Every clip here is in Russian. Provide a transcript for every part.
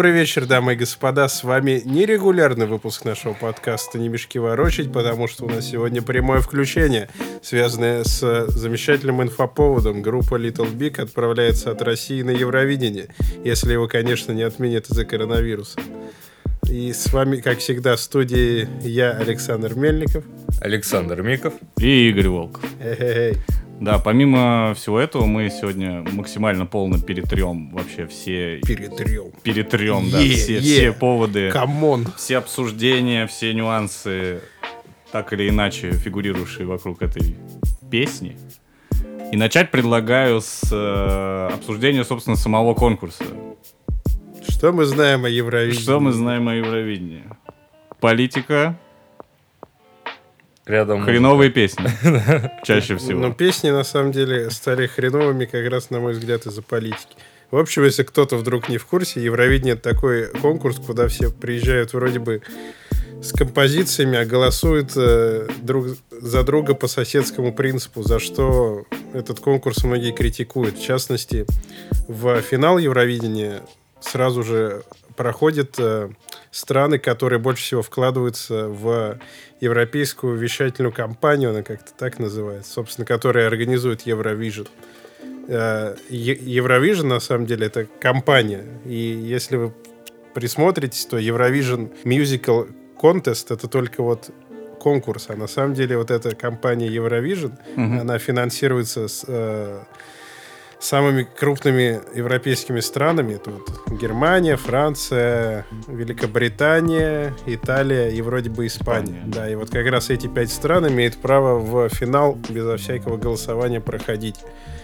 Добрый вечер, дамы и господа. С вами нерегулярный выпуск нашего подкаста «Не мешки ворочать», потому что у нас сегодня прямое включение, связанное с замечательным инфоповодом. Группа Little Big отправляется от России на Евровидение, если его, конечно, не отменят из-за коронавируса. И с вами, как всегда, в студии я, Александр Мельников. Александр Миков. И Игорь Волков. Эй-эй-эй. Да, помимо всего этого, мы сегодня максимально полно перетрем вообще все... Перетрем. Перетрем, да, Е, все, е. все поводы, Come on. все обсуждения, все нюансы, так или иначе фигурирующие вокруг этой песни. И начать предлагаю с э, обсуждения, собственно, самого конкурса. Что мы знаем о Евровидении? Что мы знаем о Евровидении? Политика, Рядом хреновые песни. Чаще Но всего. песни, на самом деле, стали хреновыми как раз, на мой взгляд, из-за политики. В общем, если кто-то вдруг не в курсе, Евровидение — это такой конкурс, куда все приезжают вроде бы с композициями, а голосуют э, друг за друга по соседскому принципу, за что этот конкурс многие критикуют. В частности, в финал Евровидения сразу же проходят э, страны, которые больше всего вкладываются в европейскую вещательную кампанию, она как-то так называется, собственно, которая организует Евровижн. Э, Евровижн, на самом деле, это компания. И если вы присмотритесь, то Eurovision Musical Contest это только вот конкурс, а на самом деле вот эта компания Eurovision, Мгм. она финансируется с, э, самыми крупными европейскими странами. Это вот Германия, Франция, Великобритания, Италия и вроде бы Испания. Испания. Да, и вот как раз эти пять стран имеют право в финал безо всякого голосования проходить.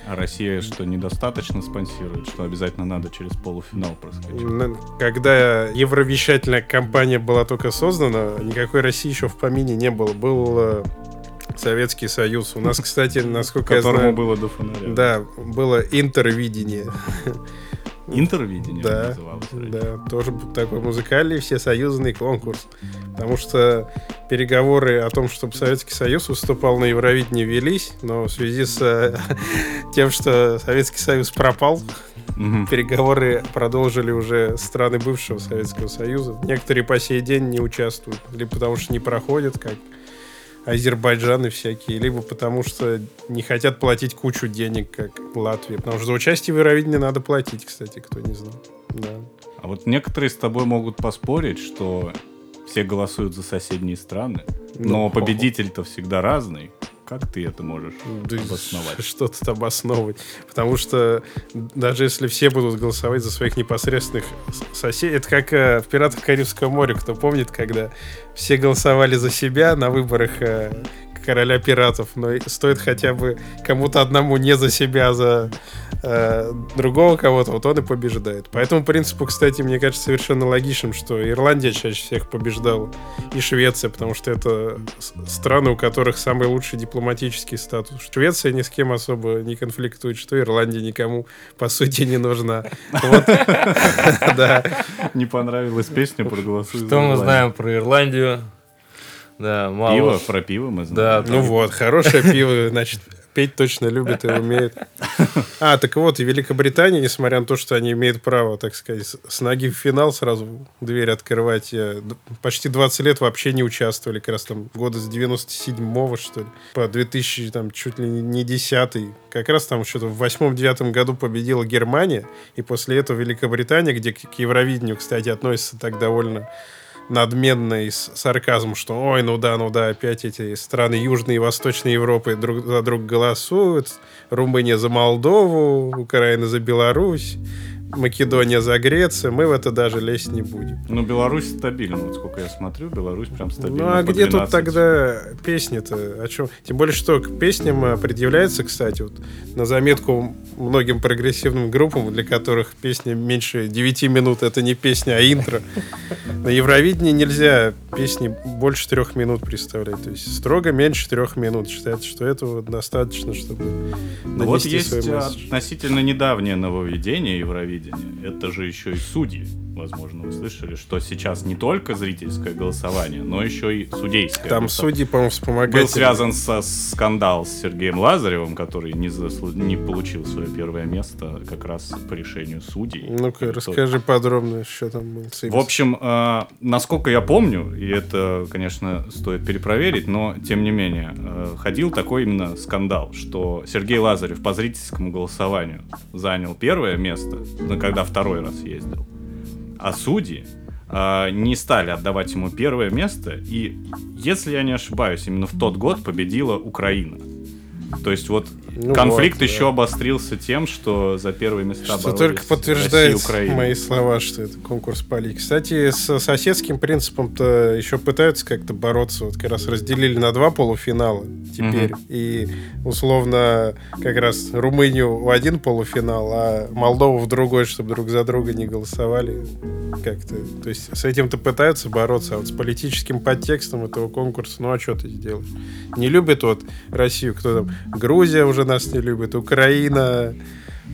А Россия что, недостаточно спонсирует, что обязательно надо через полуфинал проскочить? Когда евровещательная кампания была только создана, никакой России еще в помине не было. Был э, Советский Союз. У нас, кстати, насколько я знаю, было до фонаря. да, было интервидение. Интервидение Да, называлось да, тоже такой музыкальный всесоюзный конкурс. Потому что переговоры о том, чтобы Советский Союз выступал на Евровидении, велись, но в связи с э, тем, что Советский Союз пропал, переговоры продолжили уже страны бывшего Советского Союза. Некоторые по сей день не участвуют, либо потому что не проходят, как Азербайджан и всякие, либо потому что не хотят платить кучу денег, как Латвия. Потому что за участие в Евровидении надо платить, кстати, кто не знал. Да. А вот некоторые с тобой могут поспорить, что все голосуют за соседние страны, но Ну, победитель-то всегда разный. Как ты это можешь Да обосновать? Что тут обосновывать? Потому что даже если все будут голосовать за своих непосредственных соседей, это как э, в «Пиратах Карибского моря», кто помнит, когда все голосовали за себя на выборах э, короля пиратов, но стоит хотя бы кому-то одному не за себя, а за э, другого кого-то, вот он и побеждает. По этому принципу, кстати, мне кажется совершенно логичным, что Ирландия чаще всех побеждала, и Швеция, потому что это страны, у которых самый лучший дипломатический статус. Швеция ни с кем особо не конфликтует, что Ирландия никому, по сути, не нужна. Не понравилась песня, проголосуй Что мы знаем про Ирландию? Да, мало. Пиво, про пиво мы знаем. Да, Ну вот, хорошее пиво, значит, петь точно любят и умеют. А, так вот, и Великобритания, несмотря на то, что они имеют право, так сказать, с- ноги в финал сразу дверь открывать, почти 20 лет вообще не участвовали, как раз там года с 97-го, что ли, по 2000, там, чуть ли не 10 Как раз там что-то в 8-9 году победила Германия, и после этого Великобритания, где к Евровидению, кстати, относится так довольно надменно и с сарказмом, что ой, ну да, ну да, опять эти страны Южной и Восточной Европы друг за друга голосуют. Румыния за Молдову, Украина за Беларусь, Македония за Грецию. Мы в это даже лезть не будем. Ну, Беларусь стабильно. Вот сколько я смотрю, Беларусь прям стабильно. Ну а где тут 12. тогда песни-то? О чем? Тем более, что к песням э, предъявляется, кстати, вот на заметку многим прогрессивным группам, для которых песня меньше 9 минут, это не песня, а интро. На Евровидении нельзя песни больше трех минут представлять. То есть строго меньше трех минут. Считается, что этого достаточно, чтобы вот донести свой есть относительно недавнее нововведение Евровидения. Это же еще и судьи. Возможно, вы слышали, что сейчас не только зрительское голосование, но еще и судейское. Там судьи, по-моему, был вспомогательные. связан со скандал с Сергеем Лазаревым, который не, заслу- не получил свое первое место как раз по решению судей. Ну-ка, Кто- расскажи подробно, что там было. с В общем, э, насколько я помню, и это, конечно, стоит перепроверить, но тем не менее, э, ходил такой именно скандал, что Сергей Лазарев по зрительскому голосованию занял первое место, когда второй раз ездил, а судьи э, не стали отдавать ему первое место, и, если я не ошибаюсь, именно в тот год победила Украина. То есть вот Ну конфликт вот, еще да. обострился тем, что за первые места Что только Россия подтверждает Украина. мои слова, что это конкурс политики. Кстати, с соседским принципом-то еще пытаются как-то бороться. Вот как раз разделили на два полуфинала теперь. И условно как раз Румынию в один полуфинал, а Молдову в другой, чтобы друг за друга не голосовали. Как-то. То есть с этим-то пытаются бороться, а вот с политическим подтекстом этого конкурса, ну а что ты сделаешь? Не любит вот Россию, кто там? Грузия уже нас не любит, Украина,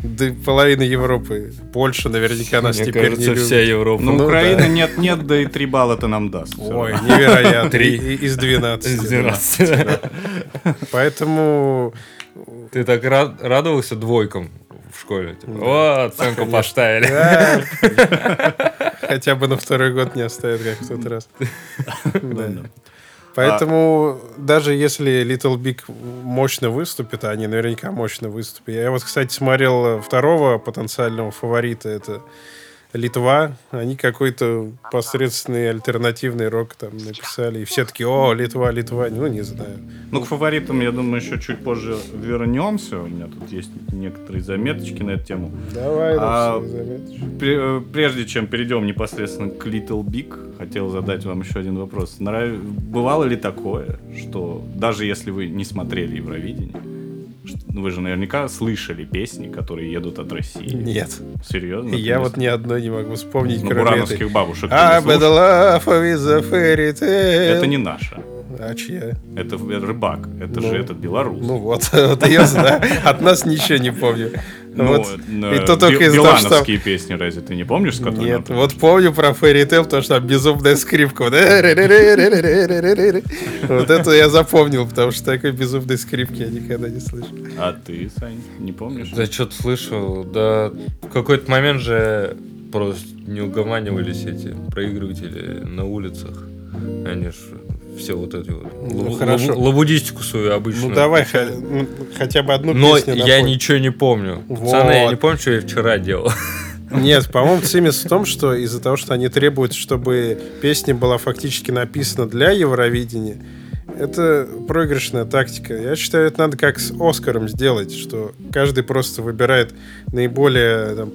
да половина Европы. Польша наверняка нас Мне теперь кажется, не любит. вся Европа. Ну, Ну, Украина да. нет-нет, да и три балла это нам даст. Ой, равно. невероятно. Три. Из 12. Из 12. Поэтому Ты так рад- радовался двойкам в школе? Типа, О, оценку поставили. да, хотя бы на второй год не оставят, как в тот раз. Да. Поэтому даже если Little Big мощно выступит, а они наверняка мощно выступят. Я вот, кстати, смотрел второго потенциального фаворита, это Литва. Они какой-то посредственный альтернативный рок там написали. И все таки о, Литва, Литва. Ну, не знаю. Ну, к фаворитам, я думаю, еще чуть позже вернемся. У меня тут есть некоторые заметочки на эту тему. Давай, А, э, Прежде чем перейдем непосредственно к Little Big, хотел задать вам еще один вопрос. Нрав- Бывало ли такое, что даже если вы не смотрели Евровидение, вы же наверняка слышали песни, которые едут от России? Нет. Серьезно? Я вот ни одной не могу вспомнить, Ну, бурановских бабушек. А. Это не наша. А чья? Это рыбак. Это Ну, же этот белорус. Ну вот, вот я знаю. От нас ничего не помню. Ну, Вот. э, И то только из-за того, что... Песни, разве ты не помнишь, с которыми Нет, вот помню про Fairy Tail, потому что там безумная скрипка. Вот Вот это я запомнил, потому что такой безумной скрипки я никогда не слышал. А ты, Сань, не помнишь? Да что-то слышал. Да в какой-то момент же просто не угоманивались эти проигрыватели на улицах. Они ж все вот эти вот Ну, хорошо. лабу- лабудистику свою обычно. Ну давай ну, хотя бы одну Но песню я напой. ничего не помню. Пацаны, я Вот. не помню, что я вчера делал. Нет, по-моему, цимис в том, что из-за того, что они требуют, чтобы песня была фактически написана для Евровидения, это проигрышная тактика. Я считаю, это надо как с Оскаром сделать, что каждый просто выбирает наиболее там,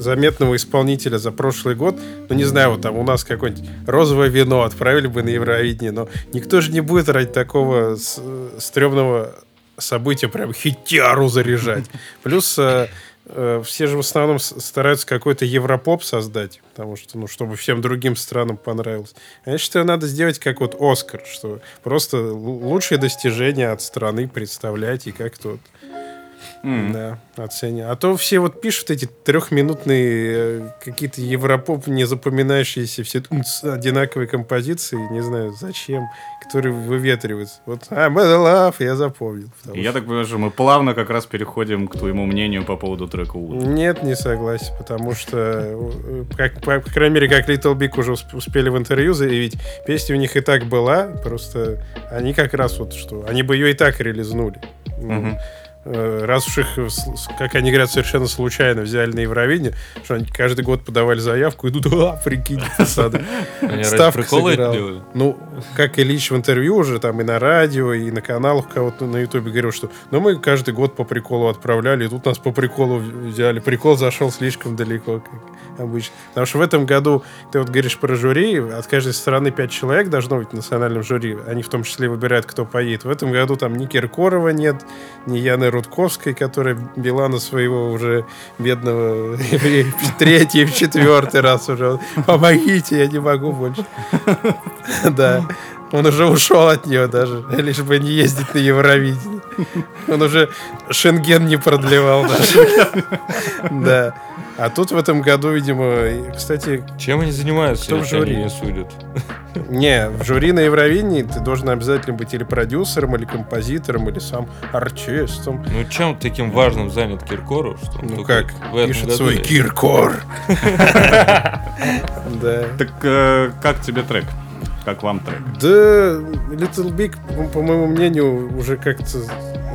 заметного исполнителя за прошлый год. Ну, не знаю, вот там у нас какое-нибудь розовое вино отправили бы на Евровидение, но никто же не будет ради такого стрёмного события прям хитяру заряжать. Плюс э, э, все же в основном стараются какой-то европоп создать, потому что, ну, чтобы всем другим странам понравилось. А я считаю, надо сделать как вот Оскар, что просто лучшие достижения от страны представлять и как-то вот М. да, оценивать. А то все вот пишут эти трехминутные э, какие-то европоп, не запоминающиеся все одинаковые композиции, не знаю зачем, которые выветриваются. Вот, а, Bad Love, я запомнил. И Я что- так понимаю, что мы плавно как раз переходим к твоему мнению по поводу трека Wood. Нет, не согласен, потому что, э, как, по, по крайней мере, как Little Big уже усп- успели в интервью заявить, песня у них и так была, просто они как раз вот что, они бы ее и так релизнули. Ну, э, Раз уж их, э, как они говорят, совершенно случайно взяли на Евровидение, что они каждый год подавали заявку, идут, а, прикинь, посады. Ставка сыграла. Ну, как Ильич в интервью уже там и на радио, и на каналах кого-то на Ютубе говорил, что ну мы каждый год по приколу отправляли, и тут нас по приколу взяли. Прикол зашел слишком далеко, как обычно. Потому что в этом году, ты вот говоришь про жюри, от каждой страны пять человек должно быть в национальном жюри. Они в том числе выбирают, кто поедет. В этом году там ни Киркорова нет, ни Яны Рудковской, которая Билана своего уже бедного третий, в четвертый раз уже. Помогите, я не могу больше. Да. Он уже ушел от нее даже, лишь бы не ездить на Евровидение. Он уже Шенген не продлевал даже. Да. А тут в этом году, видимо, кстати, Чем они занимаются, Кто в жюри? они не судят? не, в жюри на Евровидении ты должен обязательно быть или продюсером, или композитором, или сам артистом. Ну, чем таким важным занят Киркоров, что Ну как, в этом пишет году свой? Киркор. Да. Так э, как тебе трек? Как вам трек? Да, Little Big, по- по моему мнению, уже как-то,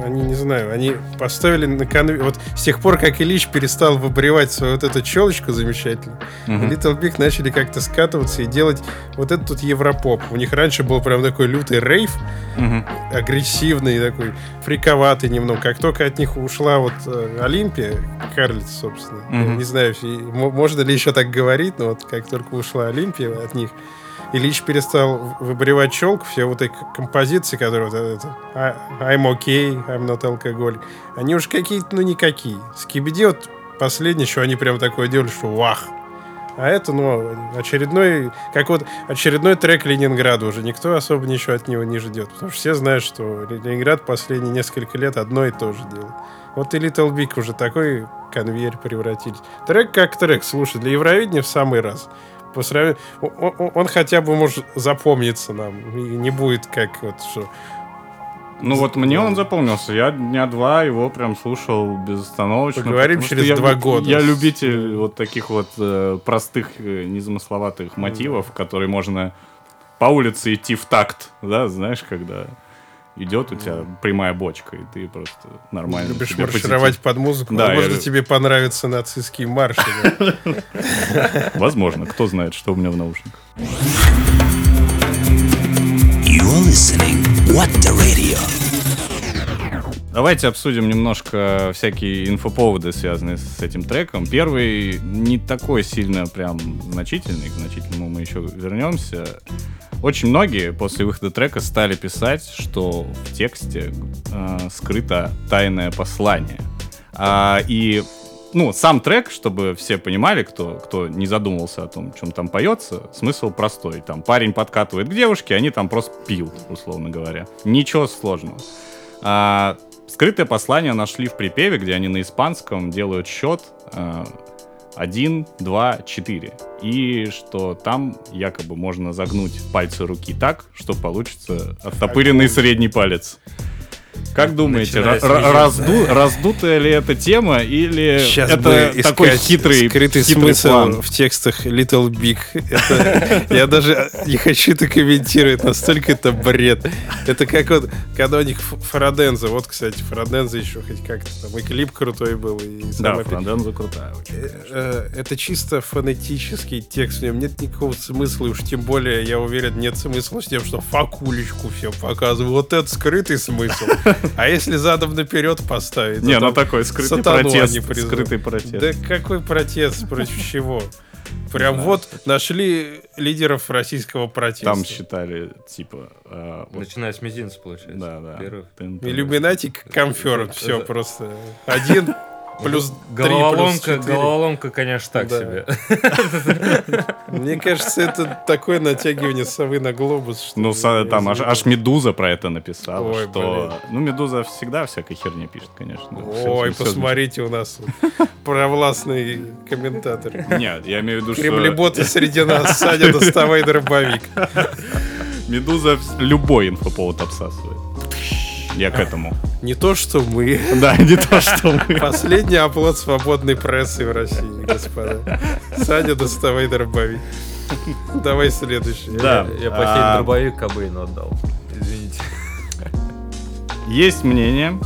они, не знаю, они поставили на конвейер... Вот с тех пор, как Ильич перестал выбривать свою вот эту челочку замечательную, Мгм. Little Big начали как-то скатываться и делать вот этот тут европоп. У них раньше был прям такой лютый рейв, Мгм. агрессивный, такой фриковатый немного. Как только от них ушла вот э, Олимпия, Карлиц, собственно, я не знаю, можно ли еще так говорить, но вот как только ушла Олимпия от них, Ильич перестал выбривать челку, все вот эти композиции, которые вот это, «I- I'm okay, I'm not alcoholic, они уж какие-то, ну, никакие. Скибиди вот последнее, что они прям такое делали, что вах. А это, ну, очередной, как вот очередной трек Ленинграда уже никто особо ничего от него не ждет. Потому что все знают, что Ленинград последние несколько лет одно и то же делает. Вот и Little Big уже такой конвейер превратились. Трек как трек, слушай, для Евровидения в самый раз. По сравнению, он, он- хотя бы может запомниться нам. И не будет как вот что. Ну вот мне он запомнился. Я дня два его прям слушал безостановочно. Поговорим потому что через я два года. Я любитель вот таких вот э, простых, э, незамысловатых мотивов, которые можно по улице идти в такт, да, знаешь, когда идет у тебя прямая бочка, и ты просто нормально Любишь маршировать под музыку. Да, я Возможно, лю- тебе понравятся нацистские марши. Возможно, кто знает, что у меня в наушниках. Давайте обсудим немножко всякие инфоповоды, связанные с этим треком. Первый не такой сильно прям значительный, к значительному мы еще вернемся. Очень многие после выхода трека стали писать, что в тексте э, скрыто тайное послание. А, и ну, сам трек, чтобы все понимали, кто, кто не задумывался о том, чем там поется, смысл простой. Там парень подкатывает к девушке, они там просто пьют, условно говоря. Ничего сложного. А, скрытое послание нашли в припеве, где они на испанском делают счет а, 1, 2, 4. И что там якобы можно загнуть пальцы руки так, что получится оттопыренный средний палец. Как думаете, мизинца. разду- раздутая ли эта тема или Сейчас это такой хитрый, скрытый хитрый смысл план? в текстах Little Big. Это, я даже не хочу это комментировать, настолько это бред. Это как вот, когда у них Фараденза, вот, кстати, Фараденза еще хоть как-то там, и клип крутой был, и Да. Франденза крутая очень. Э, Это чисто фонетический текст, в нем нет никакого смысла, и уж тем более, я уверен, нет смысла с тем, что факулечку все показываю. Вот это скрытый смысл. А если задом наперед поставить? Не, то ну там такой скрытый протест. Скрытый протест. Да какой протест против чего? Прям вот нашли лидеров российского протеста. Там считали, типа... э, вот, Начиная с мизинца, получается. да, да. Первых. Тын- тын- Иллюминати конферм. Все просто. Один плюс три плюс Головоломка, головоломка, конечно, так Да. себе. Мне кажется, это такое натягивание совы на глобус. что Ну, там аж, Медуза про это написала, Ой, что... Ну, Медуза всегда всякой херни пишет, конечно. Ой, посмотрите, у нас провластный комментатор. Нет, я имею в виду, что Кремлеботы среди нас. Саня, доставай дробовик. Медуза любой инфоповод обсасывает. Я к этому. Не то, что мы. Да, не то, что мы. Последний оплот свободной прессы в России, господа. Саня, доставай дробовик. Давай следующий. Да. Я а, последний дробовик Кобейну отдал. Извините. Есть мнение,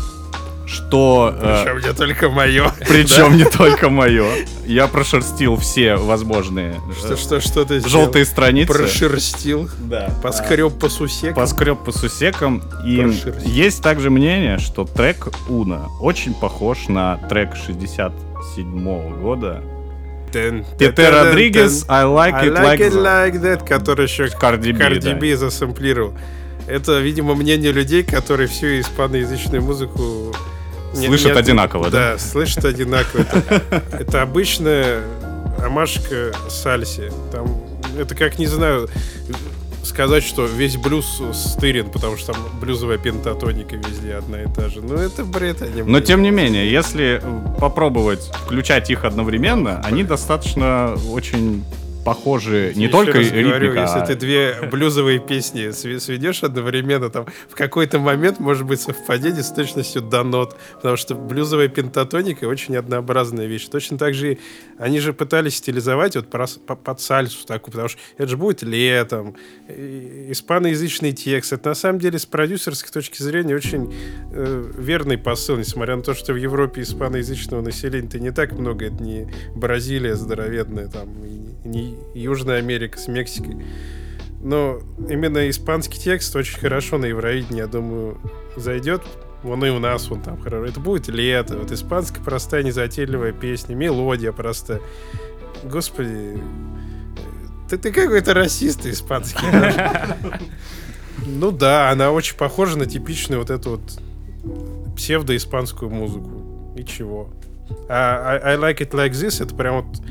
что... э, Причем не только мое. Причем не только мое. Я прошерстил все возможные Что, что, что ты сделал? желтые страницы. Прошерстил. Да. Поскреб по сусекам. Поскреб по сусекам. И Прошерстил. есть также мнение, что трек Уна очень похож на трек 67 года. Тен- Родригес, I like I it like it like that, который еще да. B засэмплировал. Это, видимо, мнение людей, которые всю испаноязычную музыку Слышат одинаково, да? Да, слышат одинаково. Это, это обычная ромашка сальси. Там, это как, не знаю, сказать, что весь блюз стырен, потому что там блюзовая пентатоника везде одна и та же. Ну, это бред, они. Но тем не менее, если попробовать включать их одновременно, они достаточно очень похожи не только раз говорю, ритмика, если а- ты две блюзовые песни сведешь одновременно, там в какой-то момент может быть совпадение с точностью до нот, потому что блюзовая пентатоника очень однообразная вещь. Точно так же они же пытались стилизовать вот под сальсу такую, потому что это же будет летом, испаноязычный текст. Это на самом деле с продюсерской точки зрения очень э, верный посыл, несмотря на то, что в Европе испаноязычного населения-то не так много, это не Бразилия здоровенная, там, и не Южная Америка с Мексикой. Но именно испанский текст очень хорошо на Евровидении, я думаю, зайдет. Вон и у нас он там хорошо. Это будет лето. Вот испанская простая, незатейливая песня, мелодия простая. Господи, ты, ты какой-то расист испанский. Ну да, она очень похожа на типичную вот эту вот псевдо-испанскую музыку. И чего? А I, I Like It Like This это прям вот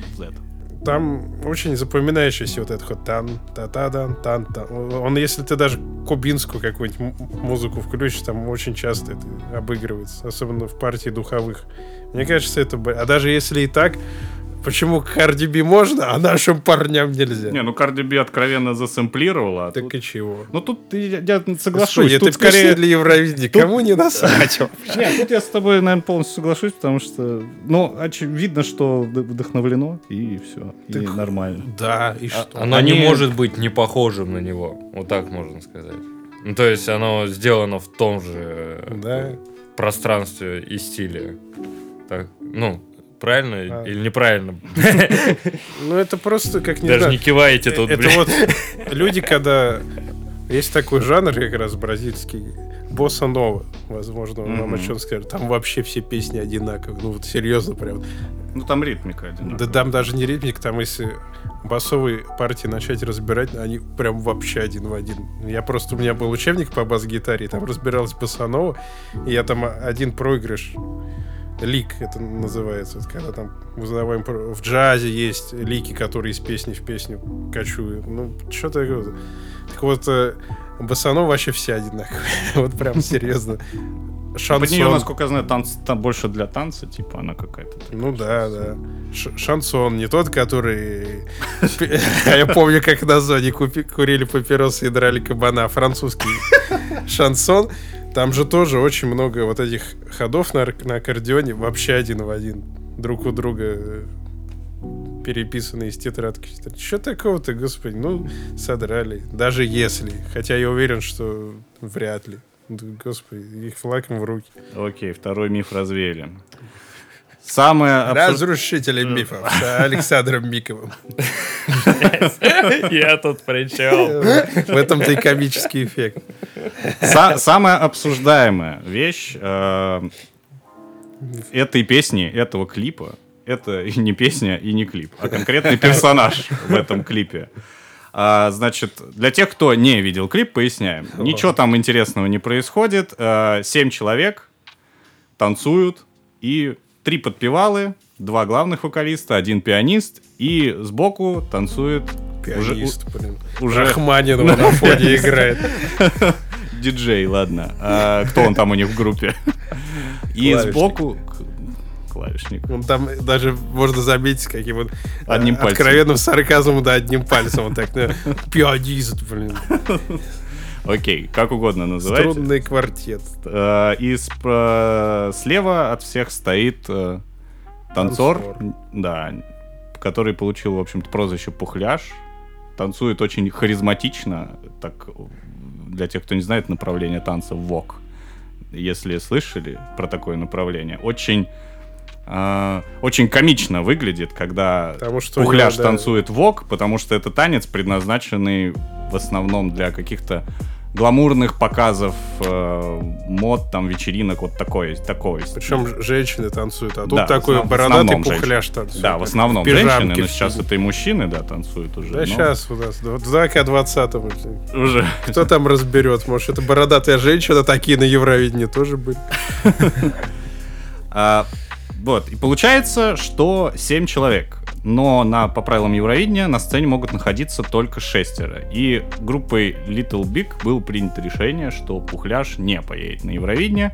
там очень запоминающийся вот этот вот тан та та дан тан та Он, если ты даже кубинскую какую-нибудь музыку включишь, там очень часто это обыгрывается, особенно в партии духовых. Мне кажется, это... А даже если и так, почему Карди Би можно, а нашим парням нельзя? Не, ну Карди Би откровенно засэмплировала. а так тут- и чего? Ну тут я, я соглашусь. Господи, тут это скорее для Евровидения. Кому не насрать? Нет, тут я с тобой, наверное, полностью соглашусь, потому что, ну, очевидно, что вд- вдохновлено, и все, и нормально. Да, и А- что? Оно Они- не может быть не похожим на него. Вот так можно сказать. Ну, то есть оно сделано в том же э, Да. пространстве и стиле. Так, ну, правильно А. или неправильно? Ну это просто, как не Даже не киваете тут, Это вот люди, когда... Есть такой жанр как раз бразильский, босса нова, возможно, вам Мгм. о чем скажет. Там вообще все песни одинаковые. Ну вот серьезно прям. Ну, там ритмика Да одинаковая. там даже не ритмик, там если басовые партии начать разбирать, они прям вообще один в один. Я просто, у меня был учебник по бас-гитаре, и там разбиралась басанова, и я там один проигрыш лик это называется, вот когда там узнаваем про- в джазе есть лики, которые из песни в песню кочуют. Ну, что такое? Так вот, э, басанова вообще все одинаковые. вот прям серьезно. Под нее, Шансон. насколько я знаю, танц, там больше для танца, типа, она какая-то. Ну да, да. Ш- шансон, не тот, который... А я помню, как на зоне курили папиросы и драли кабана. Французский шансон. Там же тоже очень много вот этих ходов на, на аккордеоне вообще один в один. Друг у друга э, переписанные из тетрадки. Что такого-то, господи? Ну, содрали. Даже если. Хотя я уверен, что вряд ли. Господи, их флагом в руки. Окей, второй миф развеяли. Самое абсур- Разрушители мифов с Александром Миковым. Я тут причем. В этом-то и комический эффект. Са- самая обсуждаемая вещь э, этой песни, этого клипа, это и не песня и не клип, а конкретный персонаж в этом клипе. А, значит, для тех, кто не видел клип, поясняем. Ничего там интересного не происходит. Э, Семь человек танцуют, и три подпевалы, два главных вокалиста, один пианист, и сбоку танцует уже- Пианист, блин. уже- Рахманинова на фоне играет. Диджей, ладно. А, кто он там у них в группе? И сбоку... Клавишник. Он там даже можно заметить, каким вот Одним э, пальцем. откровенным сарказмом, да, одним пальцем. Он так, ну, пианист, блин. Окей, как угодно называйте. Струнный квартет. Э, И спра- слева от всех стоит э, танцор, Танцор. да, который получил, в общем-то, прозвище Пухляш. Танцует очень харизматично, так для тех, кто не знает направление танца вок. Если слышали про такое направление, очень э, очень комично выглядит, когда Потому что Пухляш него, да, танцует вок, потому что это танец, предназначенный в основном для каких-то гламурных показов, э, мод, там, вечеринок, вот такой, такой. Причем женщины танцуют, а тут Да, такой основ- бородатый пухляш танцует. Да, в основном Пижамки женщины, но сейчас это и мужчины, да, танцуют уже. Да но сейчас у нас, да, в 2 к 20 Уже. Кто там разберет? Может, это бородатая женщина, такие на Евровидении тоже были. Вот, и получается, что 7 человек. но на, по правилам Евровидения на сцене могут находиться только шестеро. И группой Little Big было принято решение, что Пухляш не поедет на Евровидение.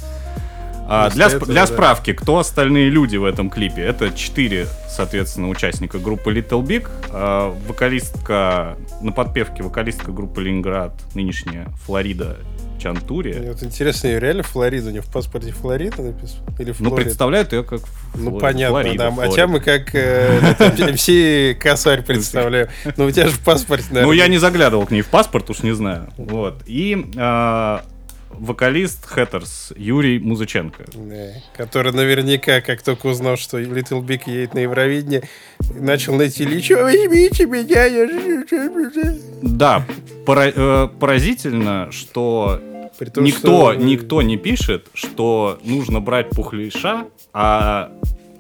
А, для, сп- этого, для да. справки, кто остальные люди в этом клипе? Это четыре, соответственно, участника группы Little Big. А, вокалистка, на подпевке вокалистка группы Ленинград, нынешняя Флорида Чантури. Мне вот интересно, ее реально Флорида? У нее в паспорте Флорида написано? Или Ну, Флорида? представляют ее как Ну, Фло- понятно, Флорида, да. А Флорида. тебя мы как э, МС Косарь представляем. Ну, у тебя же в паспорте, Ну, наверное. я не заглядывал к ней в паспорт, уж не знаю. Вот. И э, вокалист Хэттерс Юрий Музыченко. Да, который наверняка, как только узнал, что Little Big едет на Евровидение, начал найти личо, возьмите меня, я. Да, пора- э, поразительно, что При том, никто, что- никто не пишет, что нужно брать пухлиша, а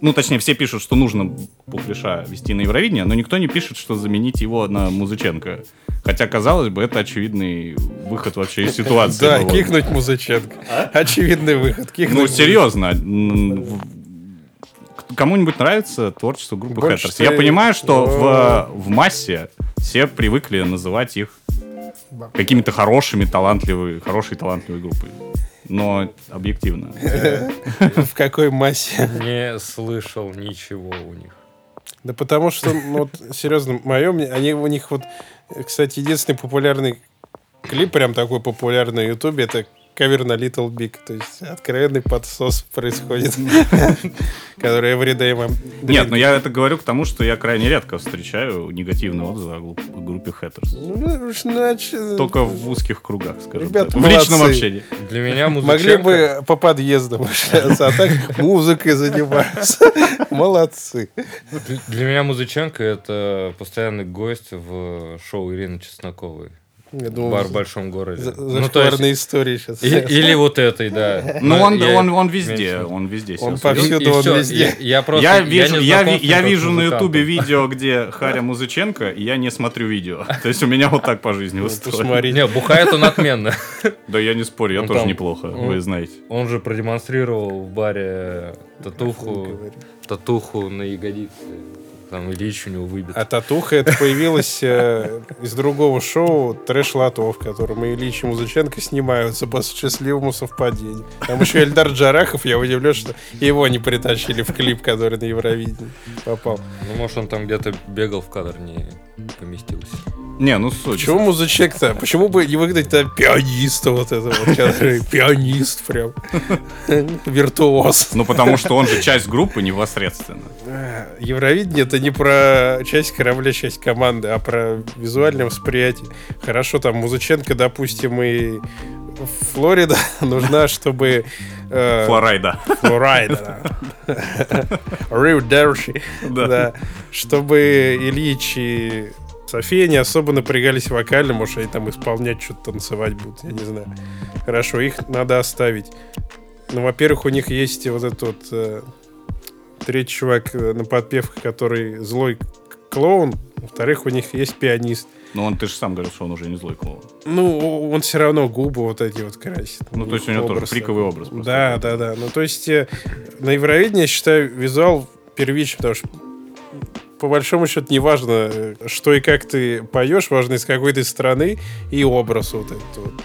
ну, точнее, все пишут, что нужно пухлиша вести на Евровидение, но никто не пишет, что заменить его на Музыченко. Хотя, казалось бы, это очевидный выход вообще из ситуации. Да, кикнуть Музыченко. Очевидный выход. Ну, серьезно. Кому-нибудь нравится творчество группы Хэттерс? Я понимаю, что в массе все привыкли называть их какими-то хорошими, талантливыми, хорошей талантливой группой. Но объективно. В какой массе? Не слышал ничего у них. Да потому что, ну, вот, серьезно, мое мнение, они у них вот, кстати, единственный популярный клип, прям такой популярный на Ютубе, это кавер на Little Big. То есть откровенный подсос происходит, который everyday мам. Нет, но я это говорю к тому, что я крайне редко встречаю негативные отзывы о групп- группе Хэттерс. Ну, значит, Только в узких кругах, скажем Ребята, так. В личном общении. Для меня Могли бы по подъездам общаться, а так музыкой занимаются. Молодцы. Для- Для меня Музыченко это постоянный гость в шоу Ирины Чесноковой. Я думал, Бар в большом городе. за- Ну, то есть- истории сейчас. и- Или вот этой, да. Ну, Но он, я он, он везде, он везде Он повсюду. он всё, везде. Я, я просто... Я вижу, я, я как вижу на ютубе видео, где Харя Музыченко, и я не смотрю видео. То есть у меня вот так по жизни устроено. Не, бухает он отменно. Да я не спорю, я тоже неплохо, вы знаете. Он же продемонстрировал в баре татуху, татуху на ягодице. Там Ильич у него выбит. А татуха это появилась э, из другого шоу «Трэш Лотов», в котором Ильич и Музыченко снимаются по счастливому совпадению. Там еще Эльдар Джарахов, я удивлен, что его не притащили в клип, который на Евровидении попал. Ну, может, он там где-то бегал в кадр, не поместился. Не, ну суть. Почему Музыченко-то? Почему бы не выгнать-то пианиста вот этого, вот, пианист прям, виртуоз. Ну потому что он же часть группы непосредственно. Евровидение это не про часть корабля, часть команды, а про визуальное восприятие. Хорошо, там Музыченко, допустим, и Флорида нужна, чтобы... э, Флорайда. Флорайда. да. Рио. Да. Чтобы Ильич и София не особо напрягались вокально, может, они там исполнять, что-то танцевать будут, я не знаю. Хорошо, их надо оставить. Ну, во-первых, у них есть вот этот вот э, третий чувак э, на подпевках, который злой клоун. Во-вторых, у них есть пианист. Ну он, ты же сам говорил, что он уже не злой клоун. Ну, он все равно губы вот эти вот красит. Ну, то есть у него тоже Образ фриковый такой. образ просто. Да, да, да. Ну, то есть э, на Евровидении, я считаю, визуал первичен, потому что по большому счету не важно, э, что и как ты поешь, важно из какой ты страны и образ вот этот вот.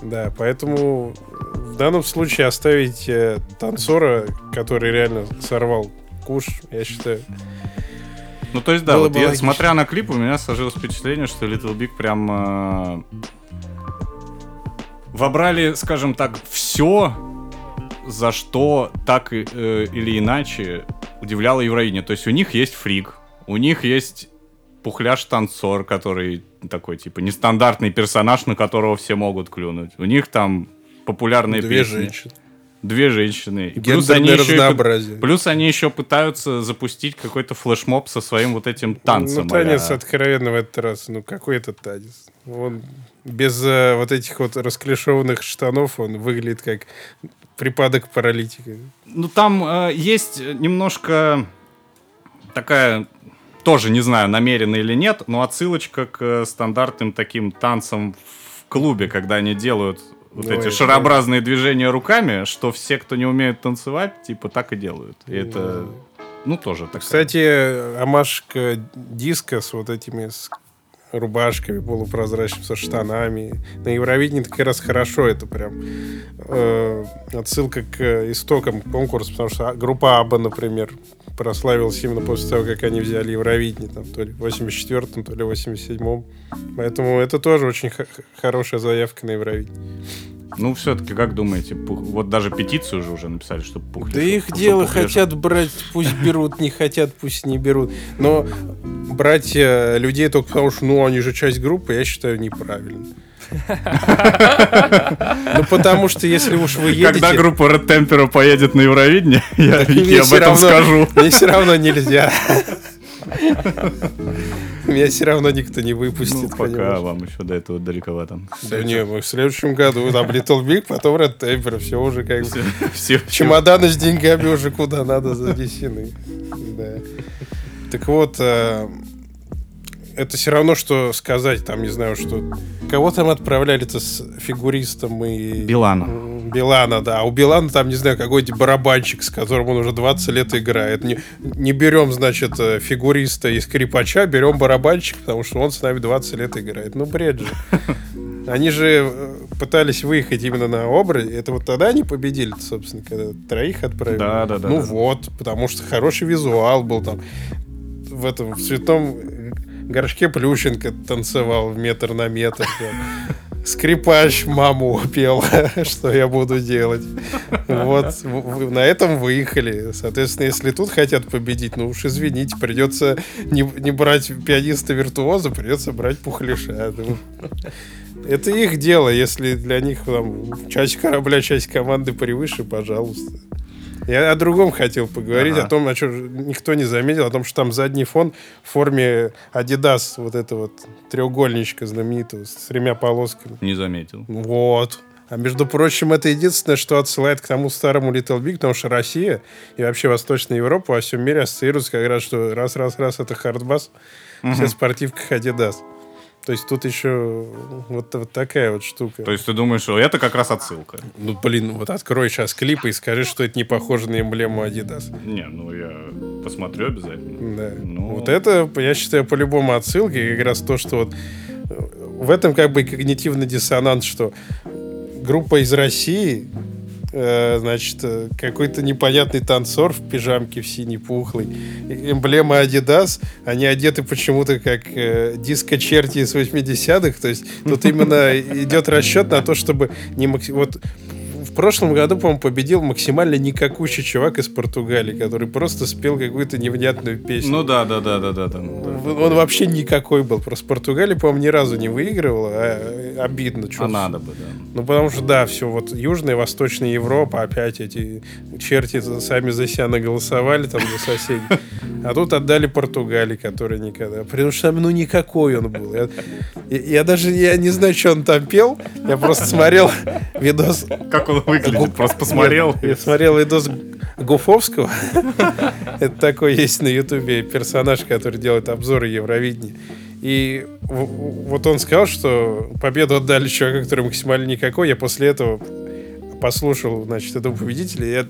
Да, поэтому в данном случае оставить э, танцора, который реально сорвал куш, я считаю. Ну, то есть, да, Было вот я, логично. смотря на клип, у меня сложилось впечатление, что Little Big прям э, вобрали, скажем так, все, за что так э, или иначе удивляло Евровидение. То есть у них есть фрик, у них есть пухляш-танцор, который такой, типа, нестандартный персонаж, на которого все могут клюнуть. У них там популярные Две песни. женщины. Две женщины. И плюс они Гендерное еще разнообразие. Плюс они еще пытаются запустить какой-то флешмоб со своим вот этим танцем. Ну, танец а-ля. откровенно в этот раз. Ну, какой это танец? Он без э, вот этих вот расклешованных штанов, он выглядит как припадок паралитика. Ну, там э, есть немножко такая, тоже не знаю, намеренно или нет, но отсылочка к э, стандартным таким танцам в клубе, когда они делают вот Ну, эти шарообразные движения руками, что все, кто не умеет танцевать, типа так и делают. И это Ну, тоже так. Кстати, амашка диска с вот этими с рубашками полупрозрачными, со штанами. На Евровидении как раз хорошо, это прям э, отсылка к истокам конкурса, потому что группа Аба, например, прославилась именно после того, как они взяли Евровидение, там, то ли в 84-м, то ли в 87-м. Поэтому это тоже очень хорошая заявка на Евровидение. Ну, все-таки, как думаете, пух... вот даже петицию же уже написали, чтобы пухли. Да их дело хотят брать, пусть берут, не хотят, пусть не берут. Но брать э, людей только потому, что ну они же часть группы, я считаю неправильно. Ну потому что если уж вы едете... Когда группа Red Temper поедет на Евровидение, я Вики об этом скажу. Мне все равно нельзя. Меня все равно никто не Ну, выпустит. пока понимаешь? вам еще до этого далековато. Да не, мы в следующем году там Little Big, потом Red Temper, все уже как бы... Все, Чемоданы с деньгами уже куда надо занесены. Да. Так вот, э, это все равно, что сказать, там, не знаю, что... Кого там отправляли-то с фигуристом и... Билана. Билана, да. А у Билана там, не знаю, какой-нибудь барабанщик, с которым он уже 20 лет играет. Не, не берем, значит, э, фигуриста и скрипача, берем барабанщика, потому что он с нами 20 лет играет. Ну, бред же. Они же э, пытались выехать именно на образе. Это вот тогда они победили, собственно, когда троих отправили. Да, да, да, Ну да, да. вот, потому что хороший визуал был там. В этом в цветном горшке Плющенко танцевал в метр на метр. там. Скрипач маму пел, что я буду делать. Вот, на этом выехали. Соответственно, если тут хотят победить, ну уж извините, придется не, не брать пианиста-виртуоза, придется брать пухляша. Ну, это их дело, если для них там, часть корабля, часть команды превыше, пожалуйста. Я о другом хотел поговорить, Ага. о том, о чем никто не заметил, о том, что там задний фон в форме Adidas, вот это вот треугольничка знаменитого с тремя полосками. Не заметил. Вот. А между прочим, это единственное, что отсылает к тому старому Little Big, потому что Россия и вообще Восточная Европа во всем мире ассоциируются как раз, что раз-раз-раз это хардбас, все в спортивках Adidas. То есть тут еще вот, вот такая вот штука. То есть ты думаешь, что это как раз отсылка? Ну, блин, вот открой сейчас клип и скажи, что это не похоже на эмблему Adidas. Не, ну я посмотрю обязательно. Да. Ну. Вот это, я считаю, по-любому отсылка. И как раз то, что вот э, в этом как бы когнитивный диссонанс, что группа из России, э, значит, э, какой-то непонятный танцор в пижамке в синий пухлый, эмблема Adidas, они одеты почему-то как э, диско-черти из 80-х, то есть тут именно идет расчет на то, чтобы не макси- вот прошлом году, по-моему, победил максимально никакущий чувак из Португалии, который просто спел какую-то невнятную песню. Ну да, да, да, да, да. да. Он вообще никакой был. Просто Португалия, по-моему, ни разу не выигрывала. А обидно. чё. А надо бы, да. Ну, потому что, да, все, вот Южная и Восточная Европа, опять эти черти сами за себя наголосовали там за соседей. А тут отдали Португалии, который никогда. Потому что там, ну, никакой он был. Я, я- я даже я не знаю, что он там пел. Я просто смотрел видос Как он выглядит? Просто посмотрел. Я смотрел видос Гуфовского. Это такой есть на Ютубе персонаж, который делает обзоры Евровидения. И вот он сказал, что победу отдали человеку, который максимально никакой. Я после этого послушал, значит, этого победителя. Я,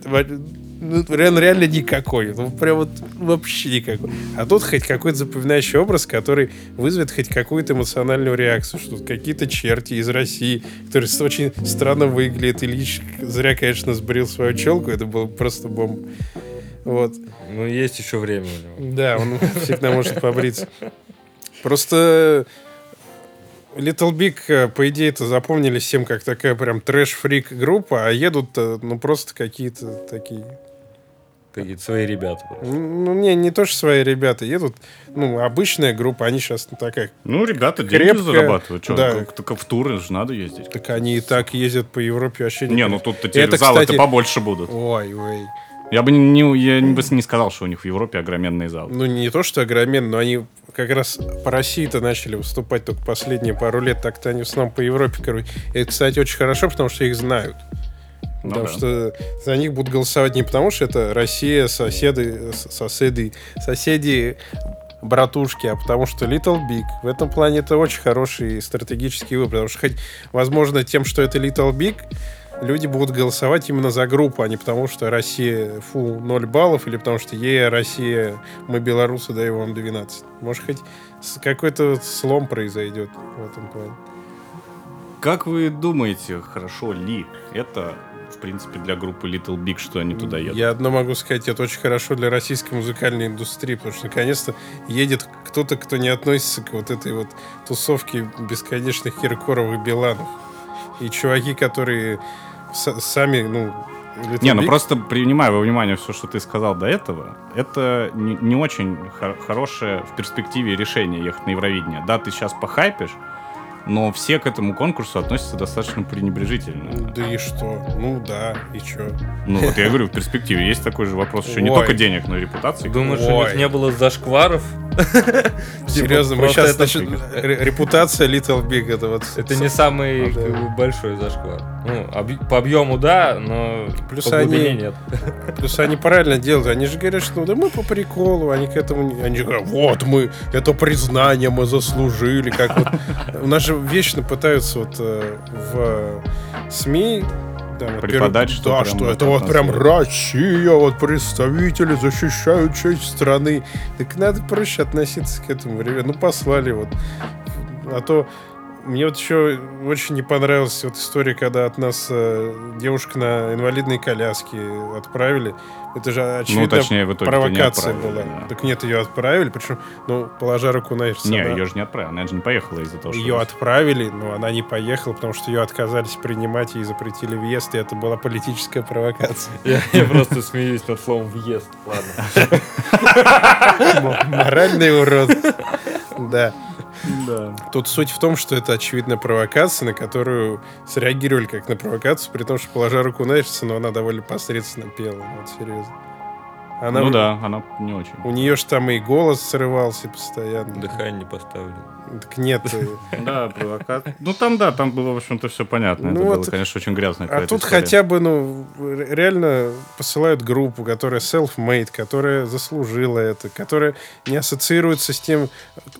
ну, реально, реально никакой. Ну, прям вот вообще никакой. А тут хоть какой-то запоминающий образ, который вызовет хоть какую-то эмоциональную реакцию. Что тут какие-то черти из России, которые очень странно выглядят. Ильич зря, конечно, сбрил свою челку. Это было просто бомба. Вот. Ну, есть еще время у него. Да, он всегда может побриться. Просто Little Big, э, по идее, это запомнили всем как такая прям трэш-фрик группа, а едут, ну, просто какие-то такие... Какие-то свои ребята. просто. Ну, не, не то, что свои ребята едут, ну, обычная группа, они сейчас такая... Ну, ребята деньги Крепко, зарабатывают. Чё, да. только в туры же надо ездить. Так они и так ездят по Европе вообще Не, ну тут-то теперь Это, залы-то кстати- побольше будут. Ой, ой. Я бы не, я бы не сказал, что у них в Европе огроменные залы. Ну, не то, что огромен, но они как раз по России-то начали выступать только последние пару лет, так-то они в основном по Европе, короче. Это, кстати, очень хорошо, потому что их знают. Ну потому да. что за них будут голосовать не потому, что это Россия, соседы, с- соседи, братушки, а потому что Little Big. В этом плане это очень хороший стратегический выбор. Потому что хоть, возможно, тем, что это Little Big, люди будут голосовать именно за группу, а не потому, что Россия, фу, 0 баллов, или потому что е, Россия, мы белорусы, дай вам 12. Может, хоть какой-то слом произойдет в этом плане. Как вы думаете, хорошо ли это, в принципе, для группы Little Big, что они туда едут? Я одно могу сказать, это очень хорошо для российской музыкальной индустрии, потому что наконец-то едет кто-то, кто не относится к вот этой вот тусовке бесконечных Киркоров и Биланов. И чуваки, которые сами, ну... Little Не, ну Big- просто принимая во внимание все, что ты сказал до этого, это не, не очень хор- хорошее в перспективе решение ехать на Евровидение. Да, ты сейчас похайпишь, но все к этому конкурсу относятся достаточно пренебрежительно. Да и что? Ну да, и чё? Ну вот я говорю, в перспективе есть такой же вопрос еще не только денег, но и репутации. Думаешь, у них не было зашкваров? Серьезно, мы просто сейчас, это- значит, ре- репутация Little Big, это вот... Это не самый бы, большой зашквар. Ну, по объему да, но Плюс по глубине они- нет. Плюс они правильно делают. Они же говорят, что да мы по приколу, они к этому... Они говорят, вот мы, это признание мы заслужили. Как вот... У нас же вечно пытаются вот э, в СМИ там, вот Преподать, что да, прям что это вот прям. Россия, вот представители защищают честь страны. Так надо проще относиться к этому, ребят. Ну, послали вот. А то мне вот еще очень не понравилась вот история, когда от нас э, девушка на инвалидной коляске отправили. Это же очевидно Ну, точнее, в итоге провокация не была. да. Так нет, ее отправили, причем, ну, положа руку на сердце, Не, она- ее же не отправили, она же не поехала из-за того, что... ее отправили, но она не поехала, потому что ее отказались принимать, ей запретили въезд, и это была политическая провокация. Я, просто смеюсь над словом въезд. Ладно. Моральный урод. Да. Да. Тут суть в том, что это очевидная провокация, на которую среагировали как на провокацию, при том, что положа руку на сердце, но она довольно посредственно пела. Вот серьезно. Она, Ну да, она не очень. У нее же там и голос срывался постоянно. Дыхание поставили. Так нет. э, Да, провокация. Ну там, да, там было, в общем-то, все понятно. Ну Это вот, было, конечно, очень грязно. А тут хотя бы, ну, ре- реально посылают группу, которая self-made, которая заслужила это, которая не ассоциируется с тем,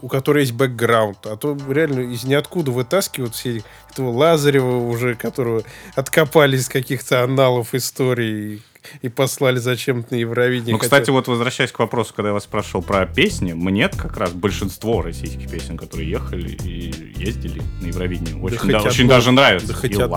у которой есть бэкграунд. А то реально из ниоткуда вытаскивают все этого Лазарева уже, которого откопали из каких-то аналов истории и, послали зачем-то на Евровидение. Ну, Хотя- кстати, вот возвращаясь к вопросу, когда я вас спрашивал про песни, мне как раз большинство российских песен, которые ехали и ездили на Евровидение, очень, да- очень одну- даже нравятся. да и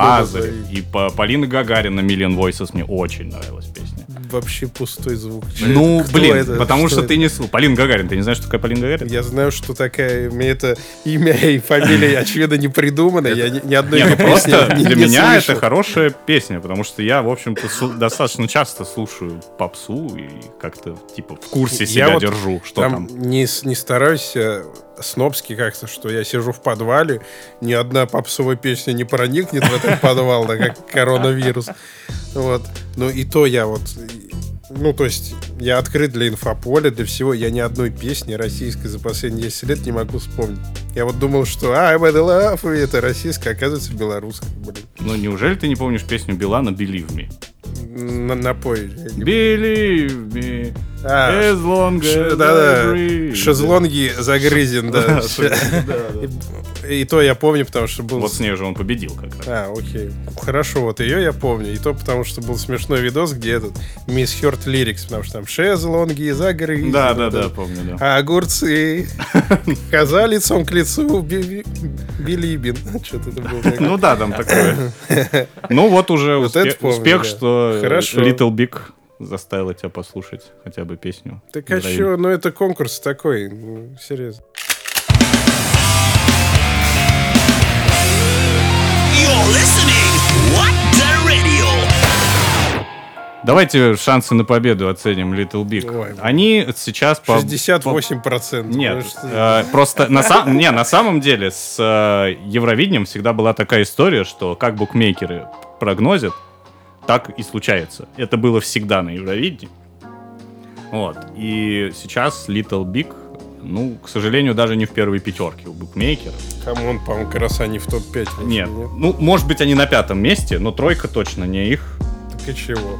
назови. и по Полина Гагарина Million Voices мне очень нравилась песня. Вообще пустой звук. Ну? Кто блин, это? потому что, это? ты не. Полин Гагарин, ты не знаешь, что такая Полина Гагарин? Я знаю, что такая... Мне это имя и фамилия, очевидно, не придумано. Я ни, ни одной Не, ну просто не- для не меня слышал. это хорошая песня, потому что я, в общем-то, достаточно часто слушаю попсу и как-то, типа, в курсе Я себя вот держу, что там, там. Не, не стараюсь э, снобски как-то, что я сижу в подвале, ни одна попсовая песня не проникнет в этот подвал, да, как коронавирус. Вот. Ну и то я вот... Ну, то есть, я открыт для инфополя, для всего. Я ни одной песни российской за последние 10 лет не могу вспомнить. Я вот думал, что «I am love», это российская, оказывается, белорусская, блин. Ну, неужели ты не помнишь песню Билана «Believe me»? На, напой. Believe me, А, Ш- Да-да, breathe. шезлонги загрызен, да. И, то я помню, потому что был... Вот с ней же он победил как раз. А, окей. Хорошо, вот ее я помню. И то потому, что был смешной видос, где этот Мисс Хёрт Лирикс, потому что там шезлонги загрызен. Да, да, да, помню, да. А огурцы коза лицом к лицу би- би- билибин. Что-то это было. Ну да, там такое. Ну вот уже успех, да. что Хорошо. Little Big заставила тебя послушать хотя бы песню. Так а что, ну это конкурс такой, ну, серьезно. Давайте шансы на победу оценим Little Big. Ой. Они сейчас по... 68%. Нет, Ну, что- э, просто на, сам- не, на самом деле с э, Евровидением всегда была такая история, что как букмекеры прогнозят, так и случается. Это было всегда на Евровидении. Вот. И сейчас Little Big, ну, к сожалению, даже не в первой пятерке у букмекеров. Come on, по-моему, как раз они в топ-5. вышли, Нет. Ну, может быть, они на пятом месте, но тройка точно не их. Так и чего?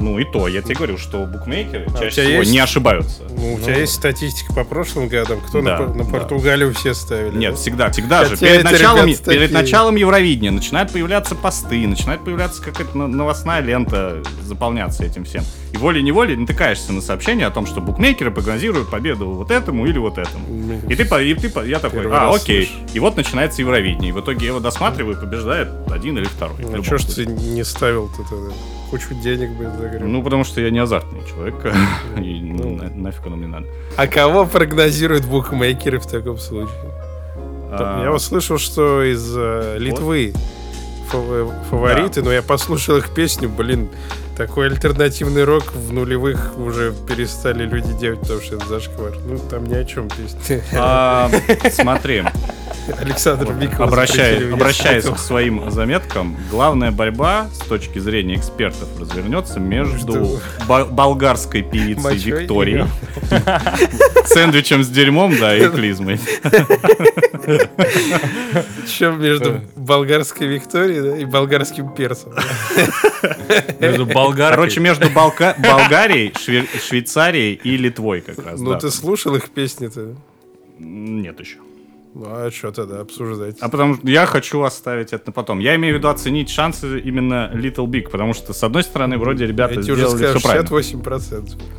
Ну и то, я тебе говорю, что букмекеры А чаще всего есть? не ошибаются. Ну, у тебя есть статистика по прошлым годам? Кто на Да, Пор- на, да. Португалию все ставили? Нет, да? всегда, всегда же. Хотя Перед это началом, перед началом Евровидения начинают появляться посты, начинает появляться какая-то но- новостная лента, заполняться этим всем. И волей-неволей натыкаешься на сообщение о том, что букмекеры прогнозируют победу вот этому или вот этому. И ты, и ты, я такой, Первый а, окей. слышу. И вот начинается Евровидение. И в итоге я его досматриваю, и побеждает один или второй. Ну, что ж ты не ставил тут это, кучу денег бы Ну, потому что я не азартный человек. И ну, на- нафиг оно мне надо. А кого прогнозируют букмекеры в таком случае? А, Я вот слышал, что из э, Литвы фав- фавориты, но я послушал их песню, блин, такой альтернативный рок в нулевых уже перестали люди делать, потому что это зашквар. Ну, там ни о чем песня. а, Смотри, Александр Биков. Обращаясь, обращаясь к своим заметкам, главная борьба с точки зрения экспертов развернется между болгарской певицей Мочой Викторией, сэндвичем с дерьмом, да, и клизмой. Чем между болгарской Викторией да, и болгарским персом. Между болгаркой. Короче, между Балка- Болгарией, Шве- Швейцарией и Литвой как раз. Ну, да. ты слушал их песни-то? Нет еще. Ну, а что тогда обсуждать? А потому что я хочу оставить это на потом. Я имею в виду оценить шансы именно Little Big, потому что, с одной стороны, вроде ребята Я тебе уже сделали сказал, все правильно.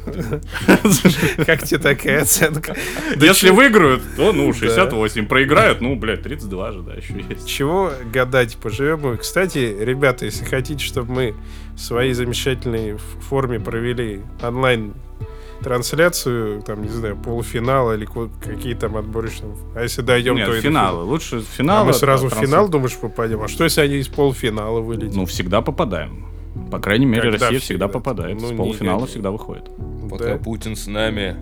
68%. Как тебе такая оценка? Если выиграют, то, ну, 68. Проиграют, ну, блядь, 32 же, да, еще есть. Чего гадать, поживем. Кстати, ребята, если хотите, чтобы мы в своей замечательной форме провели онлайн трансляцию, там, не знаю, полуфинала или какие там отборочные. А если дойдем, Нет, то финалы. Лучше финала. финал. А мы сразу в финал, думаешь, попадем? А что, если они из полуфинала вылетят? Ну, всегда попадаем. По крайней мере, Когда Россия всегда? всегда попадает. Ну, С не полуфинала гони. всегда выходит. Пока Да. Путин с нами,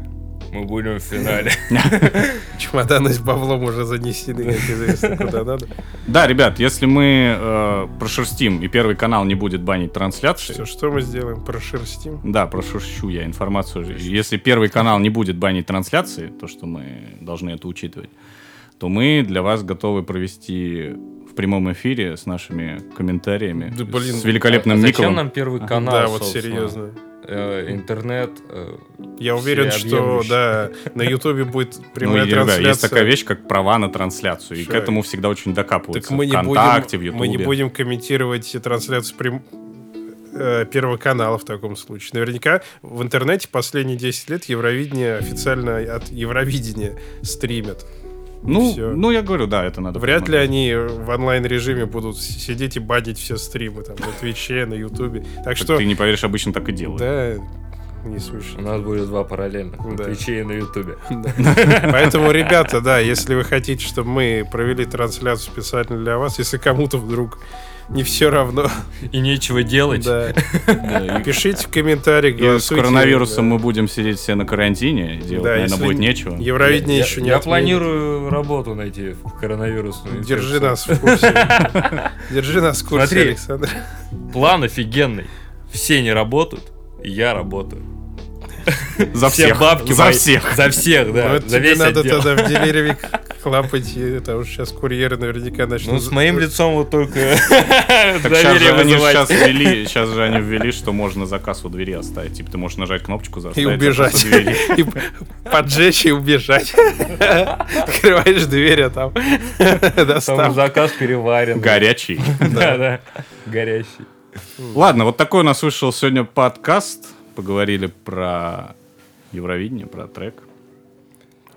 мы будем в финале. Чемоданы с баблом уже занесены, как известно, куда надо. Да, ребят, если мы э, прошерстим и Первый канал не будет банить трансляции, Все, что мы сделаем? Прошерстим? Да, прошурщу я информацию. Если первый канал не будет банить трансляции, то, что мы должны это учитывать, то мы для вас готовы провести в прямом эфире с нашими комментариями, Да, блин, с великолепным А зачем Николом. нам первый канал, да, вот собственно? серьезно. Э, Интернет. э, Я уверен, что да, на Ютубе будет Ну, прямая ребят, трансляция. есть такая вещь, как права на трансляцию, и к этому всегда очень докапываются. Так мы не, Вконтакте, в будем, Ютубе. мы не будем комментировать трансляцию прям... э, Первого канала в таком случае. Наверняка в интернете последние 10 лет Евровидение официально от Евровидения стримят. Ну, всё. ну, я говорю, да, это надо Вряд ли посмотреть. они в онлайн-режиме будут сидеть и бадить все стримы там на Твиче, на Ютубе. Так Так что, Ты не поверишь, обычно так и делают. да, не У смешно. нас будет два параллельно. Да. На Твиче и на Ютубе. Поэтому, ребята, да, если вы хотите, чтобы мы провели трансляцию специально для вас, если кому-то вдруг не все равно, И нечего делать. да, Да, и- пишите в комментариях, И с коронавирусом да. мы будем сидеть все на карантине, делать, Да, наверное, если будет нечего. Евровидение Я- еще не Я отменено. планирую работу найти в коронавирусную. Держи нас в курсе. Держи нас в курсе, Смотри. Александр. План офигенный. Все не работают, и я работаю. За Все всех. бабки За мои. всех. За всех, да. Это за тебе весь надо отдел. тогда в делеровик хлопать, и потому что сейчас курьеры наверняка начнут... Ну, с моим лицом вот только Так сейчас же доверие они вызывать. сейчас ввели, сейчас же они ввели, что можно заказ у двери оставить. Типа ты можешь нажать кнопочку И заставить убежать. заказ у двери. И поджечь и убежать. Открываешь дверь, а там Там заказ переварен. Горячий. Да, да. Горящий. Ладно, вот такой у нас вышел сегодня подкаст. Поговорили про Евровидение, про трек.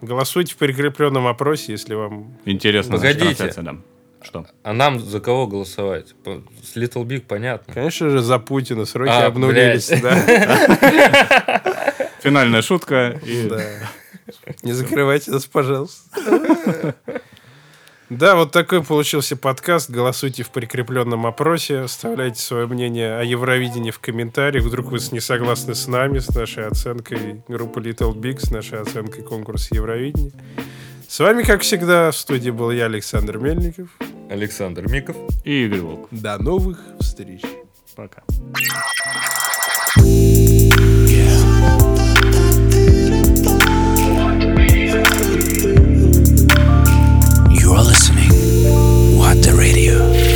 Голосуйте в прикрепленном опросе, если вам... Интересно. Погодите. да. Что? А нам за кого голосовать? С Little Big понятно. Конечно же, за Путина сроки А, обнулились. блядь. Да, Финальная шутка. И... да. Не закрывайте нас, пожалуйста. Да, вот такой получился подкаст. Голосуйте в прикрепленном опросе. Оставляйте свое мнение о Евровидении в комментариях. Вдруг вы не согласны с нами, с нашей оценкой группы Little Big, с нашей оценкой конкурса Евровидения. С вами, как всегда, в студии был я, Александр Мельников. Александр Миков. И Игорь Волк. До новых встреч. Пока. Thank are listening What the Radio.